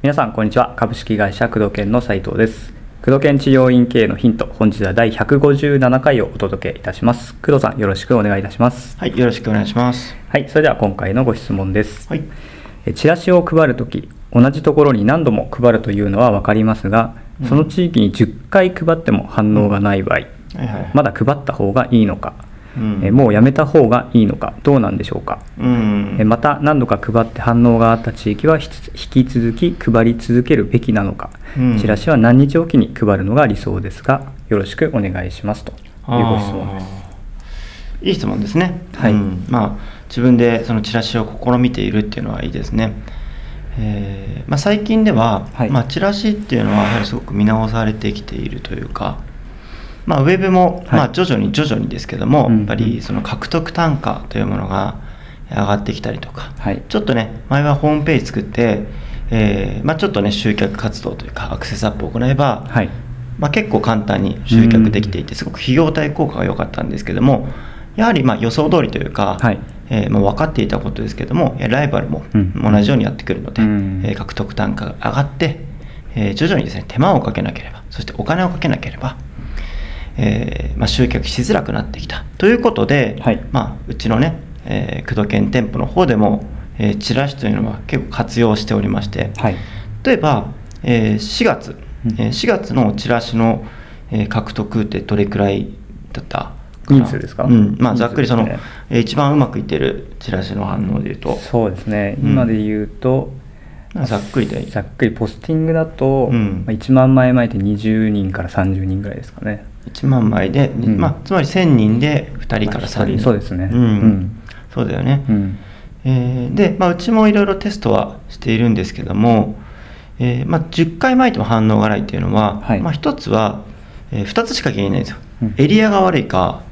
皆さんこんにちは。株式会社工藤研の斉藤です。工藤研治療院経営のヒント本日は第157回をお届けいたします。工藤さんよろしくお願いいたします。はい、よろしくお願いします。はいそれでは今回のご質問です。はい。えチラシを配るとき同じところに何度も配るというのは分かりますがその地域に10回配っても反応がない場合、はいはい。まだ配った方がいいのか、うん。えもうやめた方がいいのか。どうなんでしょうか、うん。えまた何度か配って反応があった地域は引き続き配り続けるべきなのか、うん。チラシは何日おきに配るのが理想ですがよろしくお願いしますというご質問です。いい質問ですね。はい。うん。まあ、自分でそのチラシを試みているっていうのはいいですね。えーまあ、最近では、はい。まあ、チラシっていうのはやはりすごく見直されてきているというか、まあ、ウェブも、はい。まあ、徐々に徐々にですけども、うんやっぱりその獲得単価というものが上がってきたりとか、はい。ちょっとね、前はホームページ作って、えーまあ、ちょっとね、集客活動というか、アクセスアップを行えば、はい。まあ、結構簡単に集客できていて、すごく費用対効果が良かったんですけども、やはりまあ予想通りというか、はい。えーまあ、分かっていたことですけども、ライバルもうん。同じようにやってくるので、うん。えー獲得単価が上がって、えー徐々にですね手間をかけなければ、そしてお金をかけなければ、えーまあ、集客しづらくなってきた。ということで、はい。まあ、うちのね、えー、工藤県店舗の方でも、えーチラシというのは結構活用しておりまして、はい。例えば、えー4月、うん。えー4月のチラシの、えー獲得ってどれくらいだった人数ですか？うん。まあ、ざっくりその、ねえー一番うまくいってるチラシの反応でいうと、そうですね。うん。今で言うと、ざっくりでざっくりポスティングだと、うん。まあ1万枚前って20人から30人ぐらいですかね1万枚で、ん。まあ、つまり1000人で2人から3人、まそうですね。うん。うん。そうだよね、うん。えーで、まあ、うちもいろいろテストはしているんですけども、えーまあ、10回巻いても反応がないっていうのは、はい。まあ、1つは、え2つしか原因ないんですよ、うん。エリアが悪いか、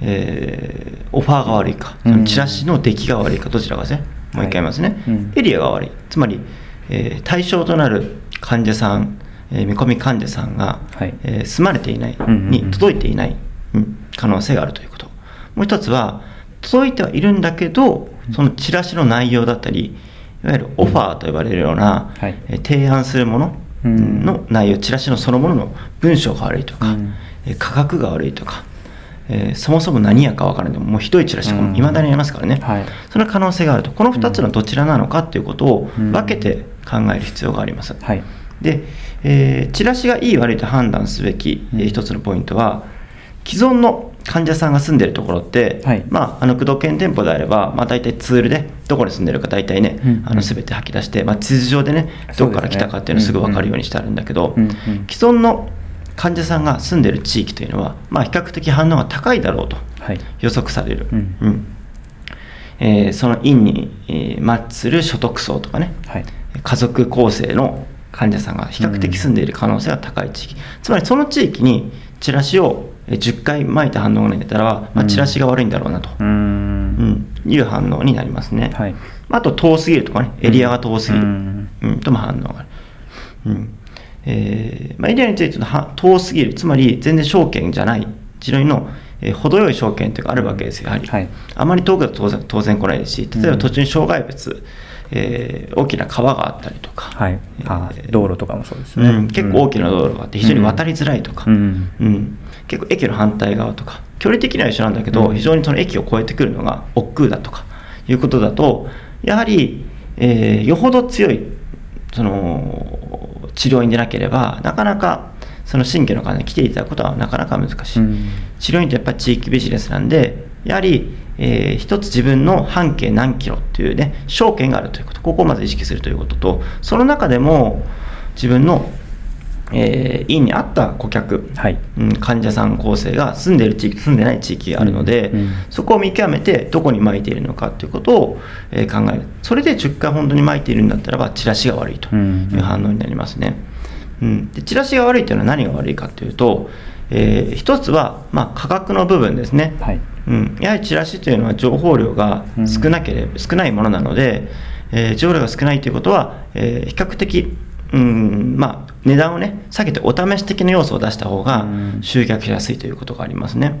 えーオファーが悪いか、うん。そのチラシの出来が悪いかどちらかですね。もう一回言いますね、はいうん。エリアが悪い。つまり、えー対象となる患者さん、えー見込み患者さんが、はい。えー住まれていない、うんうんうん。に届いていない、うん可能性があるということ。もう一つは届いてはいるんだけどそのチラシの内容だったりいわゆるオファーと呼ばれるような、はい。えー提案するものうん。の内容、チラシのそのものの文章が悪いとか、うん。えー価格が悪いとか、えーそもそも何やか分からない。でももうひどいチラシとかもいまだにありますからね、はい。その可能性があると。この2つのどちらなのかということをうん。分けて考える必要があります、はい。で、えーチラシがいい悪いと判断すべき、えーうん。一つのポイントは既存の患者さんが住んでるところって、はい。まあ、あの工藤研店舗であれば、まあ、大体ツールでどこに住んでるか大体ね、うん。あの全て吐き出して、まあ、地図上でねどこから来たかっていうのをすぐ分かるようにしてあるんだけど、うんうん既存の患者さんが住んでる地域というのは、まあ、比較的反応が高いだろうとはい。予測される、うん。えーその院に、えーマッチする所得層とかね、はい。家族構成の患者さんが比較的住んでいる可能性が高い地域、つまりその地域にチラシをえー10回巻いた反応がなったら、まあ、うん。チラシが悪いんだろうなと、うーん。うん。いう反応になりますね、はい。あと遠すぎるとかねエリアが遠すぎる、ううん。んとも反応がある、うん。えーまあ、エリアについてのは遠すぎる。つまり全然証券じゃない。治療院の、えー程よい証券というのがあるわけですよやはり、はい。あまり遠くだと当然当然来ないですし例えば途中に障害物、えー大きな川があったりとか、はい。あえー道路とかもそうですね、うん、結構大きな道路があって非常に渡りづらいとか、うん。うん。結構駅の反対側とか。距離的には一緒なんだけど、うん。非常にその駅を越えてくるのが億劫だとかいうことだとやはり、えーよほど強いその治療院でなければなかなかその新規の方に来ていただくことはなかなか難しい、うん。治療院ってやっぱり地域ビジネスなんでやはり、えー一つ自分の半径何キロっていうね証券があるということ。ここをまず意識するということとその中でも自分の、えー院に合った顧客、はい。うん、患者さん構成が住んでいる地域住んでない地域があるので、うんうん。そこを見極めてどこに巻いているのかということを、えー考える。それで10回本当に巻いているんだったらばチラシが悪いという反応になりますね、うん、でチラシが悪いというのは何が悪いかというと、えー一つは、まあ、価格の部分ですね、はいうん、やはりチラシというのは情報量が少なければ、少ないものなので、えー情報量が少ないということは、えー比較的、うんまあ、値段をね下げてお試し的な要素を出した方がうん。集客しやすいということがありますね。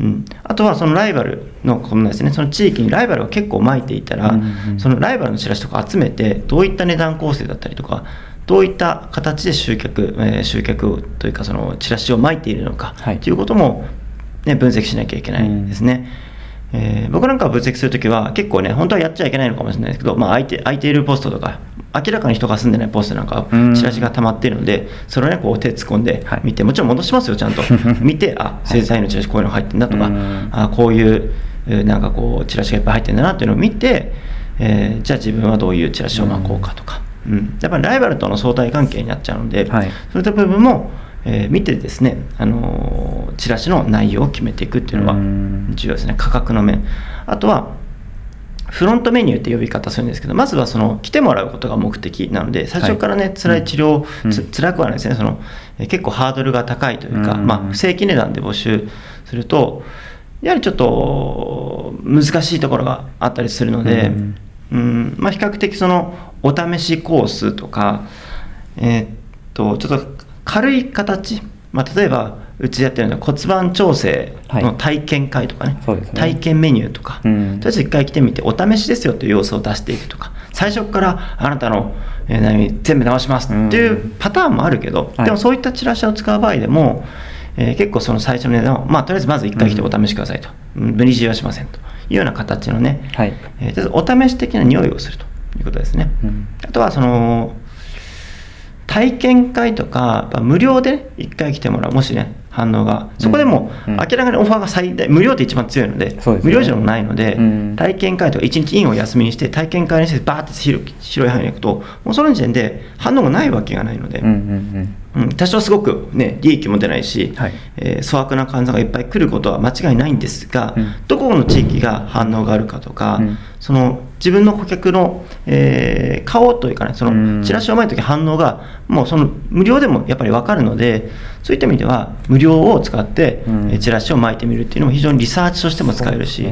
うん、あとはそのライバルのこのですねその地域にライバルが結構まいていたら、うんうん、そのライバルのチラシとか集めてどういった値段構成だったりとかどういった形で集客、えー、集客というかそのチラシをまいているのかということも、ね、分析しなきゃいけないですね。うん、えー、僕なんか分析するときは結構ね本当はやっちゃいけないのかもしれないですけど、まあ、空いて空いているポストとか明らかに人が住んでないポストなんかチラシが溜まっているのでそれをねこう手突っ込んで見て、もちろん戻しますよちゃんと。見てあ制裁のチラシこういうの入ってんだとかあこういうなんかこうチラシがいっぱい入ってんだなっていうのを見て、えー、じゃあ自分はどういうチラシを巻こうかとか。うん、やっぱりライバルとの相対関係になっちゃうので、はい、そういった部分も、えー、見てですね、あのー、チラシの内容を決めていくっていうのは重要ですね。価格の面。あとはフロントメニューって呼び方するんですけどまずはその来てもらうことが目的なので最初からね、はい、辛い治療、うん、つ辛くはないですね。その、え結構ハードルが高いというか、まあ、不正規値段で募集するとやはりちょっと難しいところがあったりするので、うん。まあ、比較的そのお試しコースとか、えー、っとちょっと軽い形、まあ、例えばうちやってるのは骨盤調整の体験会とかね。はいね、体験メニューとか、うん、とりあえず一回来てみてお試しですよという要素を出していくとか。最初からあなたの、えー、全部直しますっていうパターンもあるけど、うん、でもそういったチラシを使う場合でも、えー、結構その最初の値段を、まあ、とりあえずまず一回来てお試しくださいと、うん、無理強いはしませんと。いうような形のね、はい。えー、お試し的な匂いをするということですね。うん、あとはその体験会とか無料で一回来てもらう。もしね反応が。そこでも明らかにオファーが最大無料って一番強いので、ね、無料じゃもないので、うん、体験会とか1日インを休みにして体験会にしてバーって広広い範囲に行くともうその時点で反応がないわけがないので、うんうんうん、多少すごく、ね、利益も出ないし、はい、えー、粗悪な患者がいっぱい来ることは間違いないんですが、うん、どこの地域が反応があるかとか、その自分の顧客の、えー、顔というかね、そのチラシを前とき反応が、もうその無料でもやっぱり分かるので、そういった意味では、無料を使って、チラシを巻いてみるっていうのも非常にリサーチとしても使えるし、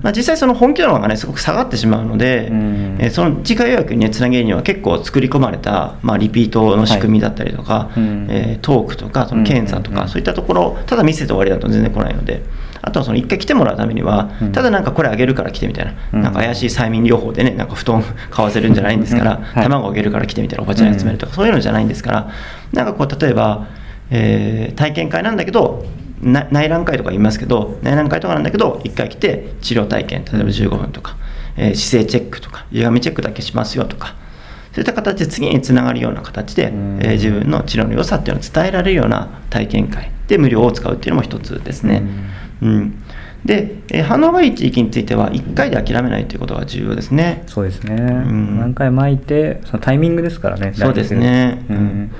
まあ、実際その本気度がねすごく下がってしまうので、うん、えー、その次回予約に、ね、つなげるには結構作り込まれた、まあ、リピートの仕組みだったりとか、はい、えー、トークとかその検査とか、そういったところただ見せて終わりだと全然来ないので。あとはその1回来てもらうためには、ただなんかこれあげるから来てみたいな、うん、なんか怪しい催眠療法でね、なんか布団 買わせるんじゃないんですから、はい、卵あげるから来てみたいな、おばちゃん集めるとか、そういうのじゃないんですから、なんかこう、例えば、えー、体験会なんだけど、内覧会とか言いますけど内覧会とかなんだけど1回来て治療体験例えば15分とか、えー、姿勢チェックとか歪みチェックだけしますよとかそういった形で次につながるような形で、えー、自分の治療の良さっていうのを伝えられるような体験会で無料を使うっていうのも一つですね。うん、うんで、えー、反応がいい地域については1回で諦めないということが重要ですね。そうですね。うん、何回巻いて、そのタイミングですからね。そうですね。うん、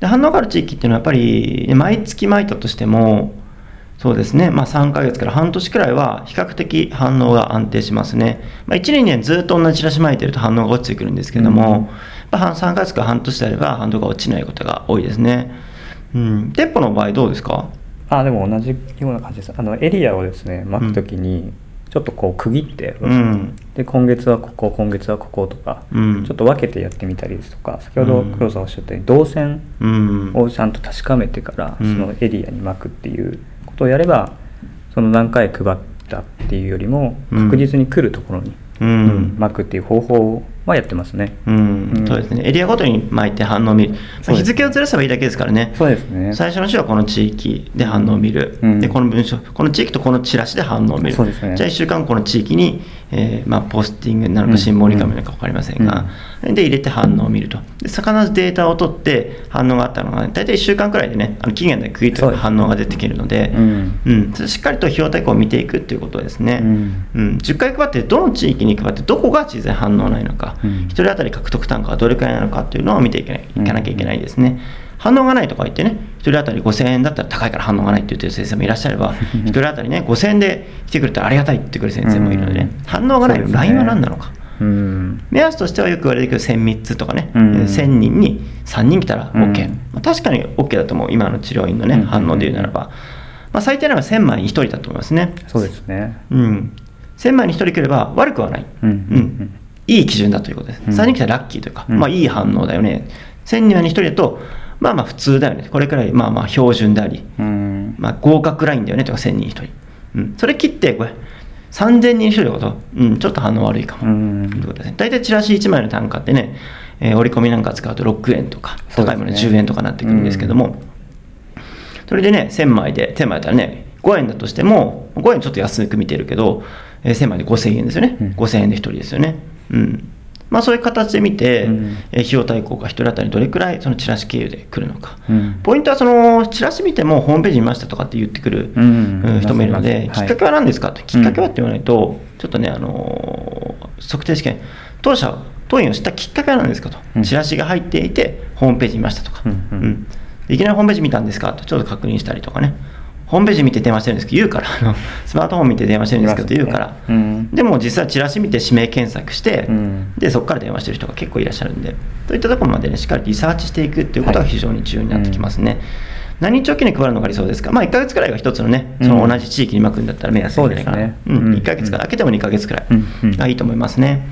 で反応がある地域っていうのはやっぱり毎月巻いたとしてもそうですね、まあ、3ヶ月から半年くらいは比較的反応が安定しますね、まあ、1年にずっと同じチラシ巻いてると反応が落ちてくるんですけども、うん、3ヶ月から半年であれば反応が落ちないことが多いですね、うん、店舗の場合どうですか？あでも同じような感じです。あのエリアをですね巻くときに、ちょっとこう区切って、うん、で今月はここ今月はこことか、うん、ちょっと分けてやってみたりですとか先ほど黒澤おっしゃったように動線をちゃんと確かめてから、そのエリアに巻くっていうことをやればその何回配ったっていうよりも確実に来るところに、うん、巻くっていう方法はやってますね、うん、うん、そうですね。エリアごとに巻いて反応を見る、まあ、日付をずらせばいいだけですからね。そうですね。最初の週はこの地域で反応を見る、うん、でこの文章この地域とこのチラシで反応を見る、ね、じゃあ1週間この地域に、えーまあ、ポスティングなのかシンボリカムなのか分かりませんが、で入れて反応を見ると。で必ずデータを取って反応があったのが、ね、大体1週間くらいでねあの期限で区切って反応が出てくるのでうん、うん、しっかりと費用対効を見ていくっていうことですね、うん。うん、10回配ってどの地域に配ってどこが実際反応ないのか、うん、1人当たり獲得単価がどれくらいなのかっていうのを見ていかなきゃいけないですね。反応がないとか言ってね、1人当たり5000円だったら高いから反応がないって言ってる先生もいらっしゃれば、1人当たりね、5000円で来てくれたらありがたいって言ってくる先生もいるのでね、反応がない、LINE は何なのか。目安としてはよく言われるけど1000密つとかね、うん、1000人に3人来たら OK、うん。まあ、確かに OK だと思う今の治療院のね、反応で言うならば、まあ、最低なら1000枚に1人だと思いますね。そうですね、うん、1000枚に1人来れば悪くはない、うん、うん。いい基準だということです。3人来たらラッキーというか、まあいい反応だよね。1000人に1人だと、まあまあ普通だよね。これくらいまあまあ標準であり、まあ、合格ラインだよね。とか1000人1人、うん、それ切ってこれ3000人1人のこと、うん、ちょっと反応悪いかも、ということですね。大体チラシ1枚の単価ってね、えー、折り込みなんか使うと6円とか高いもので10円とかなってくるんですけども、それでね1000枚で1000枚だったらね5円だとしても5円ちょっと安く見てるけど、えー、1000枚で5000円ですよね、うん、5000円で1人ですよね。うんまあ、そういう形で見て、うん、費用対効果1人当たりどれくらいそのチラシ経由で来るのか、うん、ポイントはそのチラシ見てもホームページ見ましたとかって言ってくる、人もいるので、きっかけは何ですか？と、きっかけはって言わないと、ちょっとね、あの測定試験、当社、当院を知ったきっかけは何ですかと、チラシが入っていて、ホームページ見ましたとか、うん。いきなりホームページ見たんですか？と、ちょっと確認したりとかね。ホームページ見て電話してるんですけど言うからあのスマートフォン見て電話してるんですけど言うから、うん、でも実際チラシ見て指名検索して、うん、でそこから電話してる人が結構いらっしゃるんでそういったところまでねしっかりリサーチしていくっていうことが非常に重要になってきますね、はいうん、何日おきに配るのが理想ですか、まあ、1か月くらいが一つのね、その同じ地域に巻くんだったら目安じゃないかな、ね。うん、1か月から、開けても2か月くらいがいいと思いますね。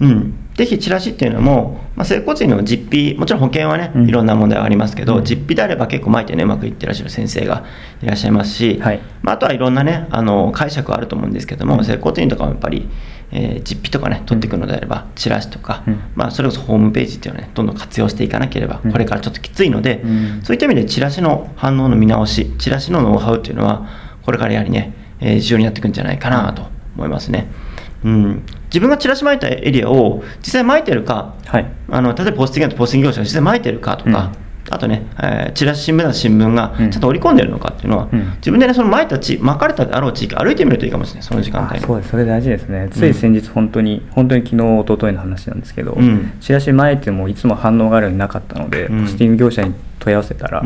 うん、ぜひチラシっていうのも、まあ、整骨院の実費、もちろん保険はね、いろんな問題がありますけど、うん、実費であれば結構巻いてね、うまくいってらっしゃる先生がいらっしゃいますし、はい、まあ、あとはいろんなね、あの解釈はあると思うんですけども、うん、整骨院とかもやっぱり、えー、実費とかね、取っていくのであれば、チラシとか、うん、まあ、それこそホームページっていうのをね、どんどん活用していかなければ、これからちょっときついので、そういった意味でチラシの反応の見直し、チラシのノウハウっていうのは、これからやはりね、えー、重要になってくるんじゃないかなと思いますね。うん、自分がチラシ巻いたエリアを実際巻いてるか、はい、あの例えばポスティングとポスティング業者が実際巻いてるかとか、うん、あとね、えー、チラシ新聞だ新聞がちゃんと織り込んでるのかっていうのは、うん、自分でねその巻いた地巻かれたであろう地域歩いてみるといいかもしれないその時間帯そうですそれ大事ですね。つい先日本当に、本当に昨日一昨日の話なんですけど、チラシ巻いてもいつも反応があるようになかったので、ポスティング業者に問い合わせたら、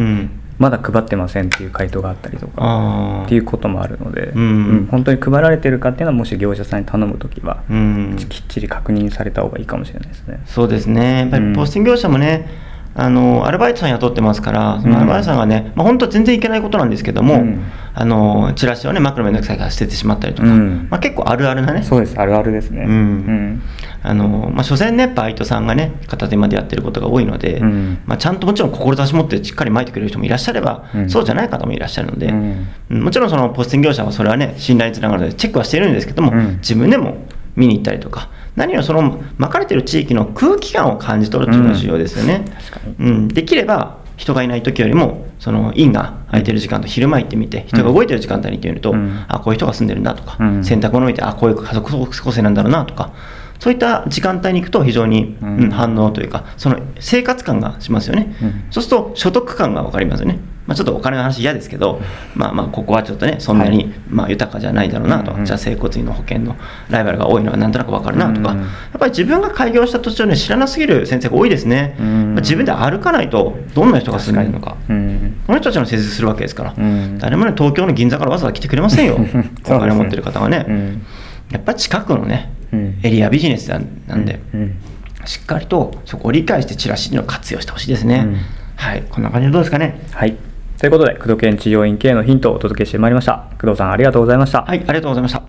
まだ配ってませんっていう回答があったりとかっていうこともあるので、うん、うん、本当に配られてるかっていうのはもし業者さんに頼む時は、うん、きっちり確認された方がいいかもしれないですね。そうですね。やっぱりポスティング業者もね、あのアルバイトさん雇ってますから、そのアルバイトさんがね、まあ、本当は全然いけないことなんですけども、うん、あのチラシをね、マクロめんどくさいから捨ててしまったりとか、うん、まあ、結構あるあるなね、そうです、あるあるですね。うん。あのまあ、所詮ね、バイトさんがね、片手間でやってることが多いので、まあ、ちゃんともちろん志持ってしっかり巻いてくれる人もいらっしゃれば、そうじゃない方もいらっしゃるので、もちろんそのポスティング業者はそれはね、信頼につながるので、チェックはしているんですけども、自分でも見に行ったりとか、何よりその巻かれてる地域の空気感を感じ取るっていうのが重要ですよね。うん、うん、できれば人がいない時よりもその院が空いてる時間と昼間行ってみて人が動いてる時間帯に行ってみると、うん、あこういう人が住んでるんだとか、うん、洗濯物見てあこういう家族構成なんだろうなとかそういった時間帯に行くと非常に、うん、反応というかその生活感がしますよね、そうすると所得感が分かりますよねまあ、ちょっとお金の話嫌ですけど、まあまあここはちょっとねそんなにまあ豊かじゃないだろうなと、じゃあ整骨院の保険のライバルが多いのはなんとなく分かるなとか、やっぱり自分が開業した土地をね知らなすぎる先生が多いですね、まあ、自分で歩かないとどんな人が住んでるのか、この人たちの施術するわけですから、誰もね東京の銀座からわざわざ来てくれませんよ。お金持ってる方はね、やっぱり近くのね、エリアビジネスなんで、しっかりとそこを理解してチラシの活用してほしいですね、はい。こんな感じでどうですかね。はいということで、工藤研治療院系のヒントをお届けしてまいりました。工藤さん、ありがとうございました。はい、ありがとうございました。